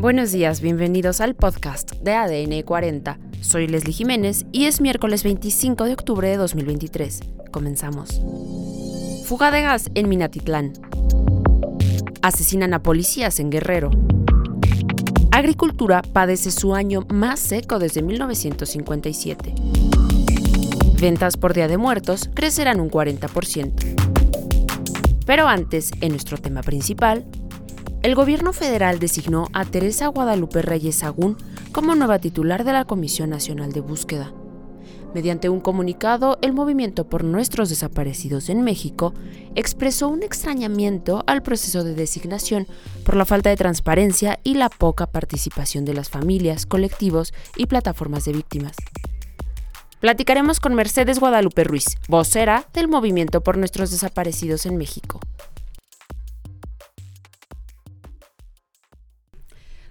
Buenos días, bienvenidos al podcast de ADN 40. Soy Leslie Jiménez y es miércoles 25 de octubre de 2023. Comenzamos. Fuga de gas en Minatitlán. Asesinan a policías en Guerrero. Agricultura padece su año más seco desde 1957. Ventas por Día de Muertos crecerán un 40%. Pero antes, en nuestro tema principal, el gobierno federal designó a Teresa Guadalupe Reyes Agún como nueva titular de la Comisión Nacional de Búsqueda. Mediante un comunicado, el Movimiento por Nuestros Desaparecidos en México expresó un extrañamiento al proceso de designación por la falta de transparencia y la poca participación de las familias, colectivos y plataformas de víctimas. Platicaremos con Mercedes Guadalupe Ruiz, vocera del Movimiento por Nuestros Desaparecidos en México.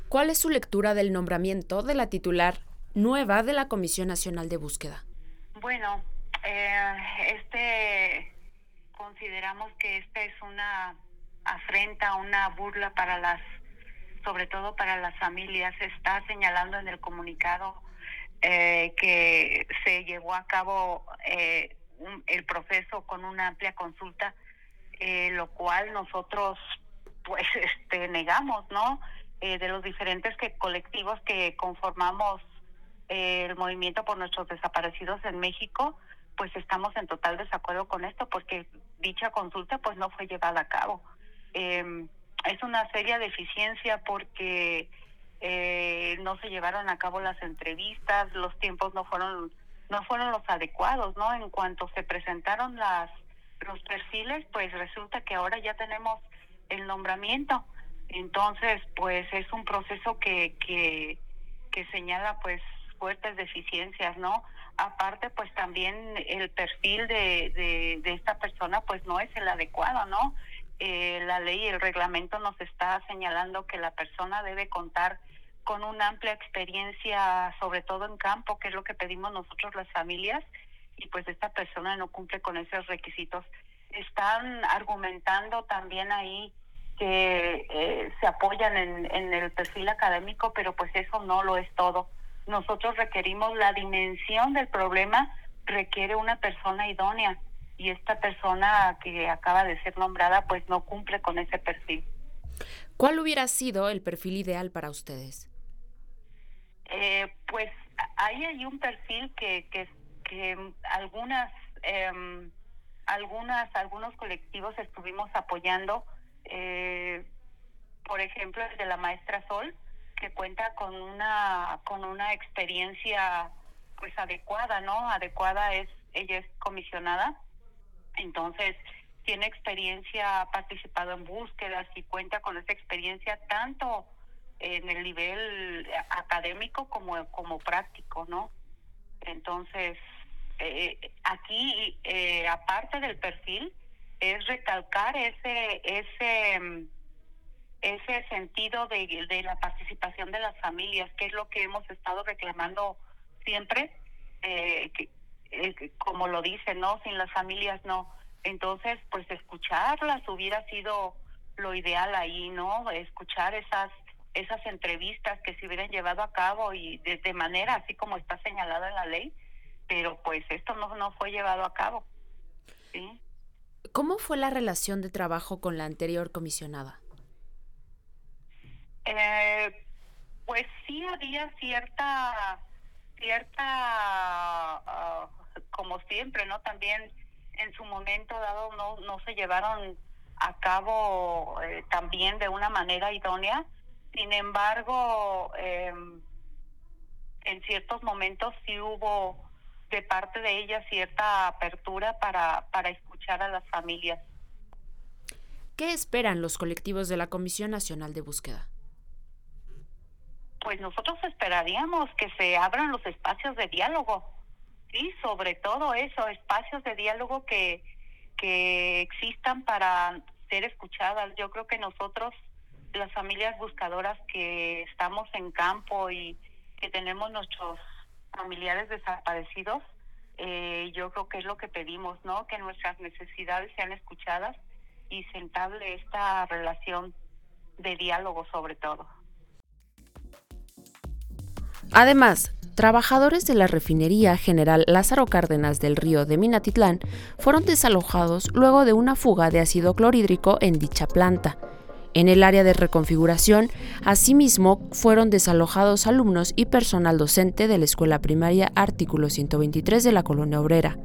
¿Cuál es su lectura del nombramiento de la titular nueva de la Comisión Nacional de Búsqueda? Bueno, eh, este consideramos que esta es una afrenta, una burla para las, sobre todo para las familias. Está señalando en el comunicado eh, que se llevó a cabo eh, el proceso con una amplia consulta, lo cual nosotros pues este negamos, ¿no? Eh, de los diferentes que, colectivos que conformamos eh, el movimiento por nuestros desaparecidos en México, pues estamos en total desacuerdo con esto porque dicha consulta pues no fue llevada a cabo. Eh, es una seria deficiencia porque eh, no se llevaron a cabo las entrevistas, los tiempos no fueron no fueron los adecuados, ¿no? En cuanto se presentaron las los perfiles, pues resulta que ahora ya tenemos el nombramiento entonces, pues es un proceso que, que, que señala pues fuertes deficiencias, ¿no? Aparte, pues también el perfil de, de, de esta persona pues no es el adecuado, ¿no? Eh, la ley y el reglamento nos está señalando que la persona debe contar con una amplia experiencia, sobre todo en campo, que es lo que pedimos nosotros las familias, y pues esta persona no cumple con esos requisitos. Están argumentando también ahí que eh, se apoyan en, en el perfil académico, pero pues eso no lo es todo. Nosotros requerimos la dimensión del problema, requiere una persona idónea y esta persona que acaba de ser nombrada pues no cumple con ese perfil. ¿Cuál hubiera sido el perfil ideal para ustedes? Eh, pues ahí hay un perfil que, que, que algunas, eh, algunas, algunos colectivos estuvimos apoyando eh, por ejemplo el de la maestra Sol que cuenta con una con una experiencia pues adecuada no adecuada es ella es comisionada. Entonces tiene experiencia ha participado en búsquedas y cuenta con esa experiencia tanto en el nivel académico como como práctico no entonces eh, aquí eh, aparte del perfil es recalcar ese ese ese sentido de, de la participación de las familias, que es lo que hemos estado reclamando siempre, eh, que, eh, como lo dice, ¿no? Sin las familias no. Entonces, pues escucharlas hubiera sido lo ideal ahí, ¿no? Escuchar esas esas entrevistas que se hubieran llevado a cabo y de, manera así como está señalado en la ley, pero pues esto no, no fue llevado a cabo. ¿sí? ¿Cómo fue la relación de trabajo con la anterior comisionada? Eh, pues sí había cierta, cierta, uh, como siempre, ¿no? También en su momento dado no, no se llevaron a cabo eh, también de una manera idónea. Sin embargo, eh, en ciertos momentos sí hubo de parte de ella cierta apertura para, para escuchar a las familias. ¿Qué esperan los colectivos de la Comisión Nacional de Búsqueda? Pues nosotros esperaríamos que se abran los espacios de diálogo, sí, sobre todo eso, espacios de diálogo que, que existan para ser escuchadas. Yo creo que nosotros, las familias buscadoras que estamos en campo y que tenemos nuestros familiares desaparecidos, eh, yo creo que es lo que pedimos, ¿no? Que nuestras necesidades sean escuchadas y se esta relación de diálogo sobre todo. Además, trabajadores de la refinería General Lázaro Cárdenas del río de Minatitlán fueron desalojados luego de una fuga de ácido clorhídrico en dicha planta. En el área de reconfiguración, asimismo, fueron desalojados alumnos y personal docente de la escuela primaria Artículo 123 de la Colonia Obrera.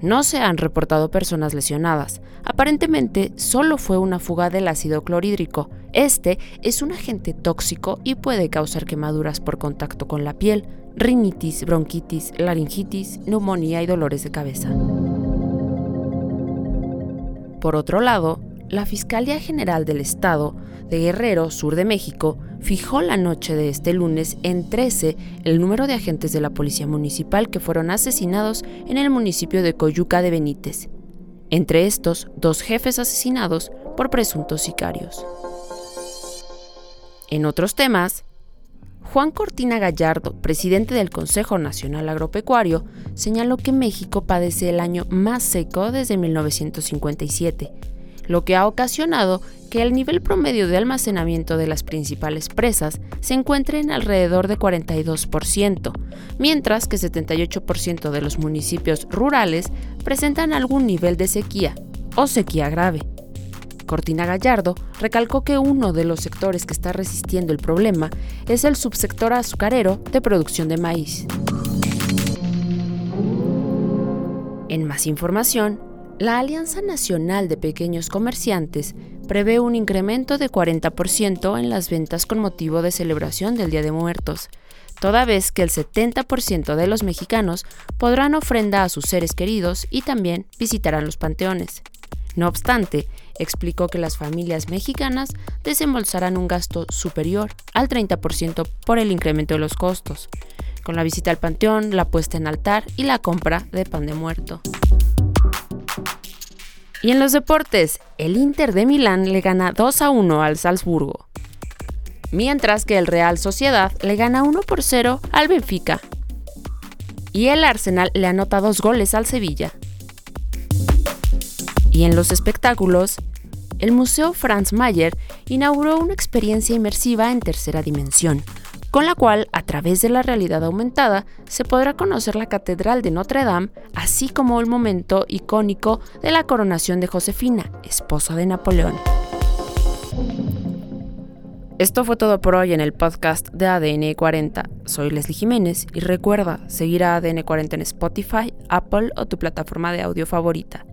No se han reportado personas lesionadas. Aparentemente, solo fue una fuga del ácido clorhídrico. Este es un agente tóxico y puede causar quemaduras por contacto con la piel, rinitis, bronquitis, laringitis, neumonía y dolores de cabeza. Por otro lado, la Fiscalía General del Estado de Guerrero, sur de México, fijó la noche de este lunes en 13 el número de agentes de la Policía Municipal que fueron asesinados en el municipio de Coyuca de Benítez. Entre estos, dos jefes asesinados por presuntos sicarios. En otros temas, Juan Cortina Gallardo, presidente del Consejo Nacional Agropecuario, señaló que México padece el año más seco desde 1957 lo que ha ocasionado que el nivel promedio de almacenamiento de las principales presas se encuentre en alrededor de 42%, mientras que 78% de los municipios rurales presentan algún nivel de sequía o sequía grave. Cortina Gallardo recalcó que uno de los sectores que está resistiendo el problema es el subsector azucarero de producción de maíz. En más información, la Alianza Nacional de Pequeños Comerciantes prevé un incremento de 40% en las ventas con motivo de celebración del Día de Muertos, toda vez que el 70% de los mexicanos podrán ofrenda a sus seres queridos y también visitarán los panteones. No obstante, explicó que las familias mexicanas desembolsarán un gasto superior al 30% por el incremento de los costos, con la visita al panteón, la puesta en altar y la compra de pan de muerto. Y en los deportes, el Inter de Milán le gana 2 a 1 al Salzburgo, mientras que el Real Sociedad le gana 1 por 0 al Benfica. Y el Arsenal le anota dos goles al Sevilla. Y en los espectáculos, el Museo Franz Mayer inauguró una experiencia inmersiva en tercera dimensión, con la cual, a través de la realidad aumentada, se podrá conocer la Catedral de Notre Dame, así como el momento icónico de la coronación de Josefina, esposa de Napoleón. Esto fue todo por hoy en el podcast de ADN 40. Soy Leslie Jiménez y recuerda seguir a ADN 40 en Spotify, Apple o tu plataforma de audio favorita.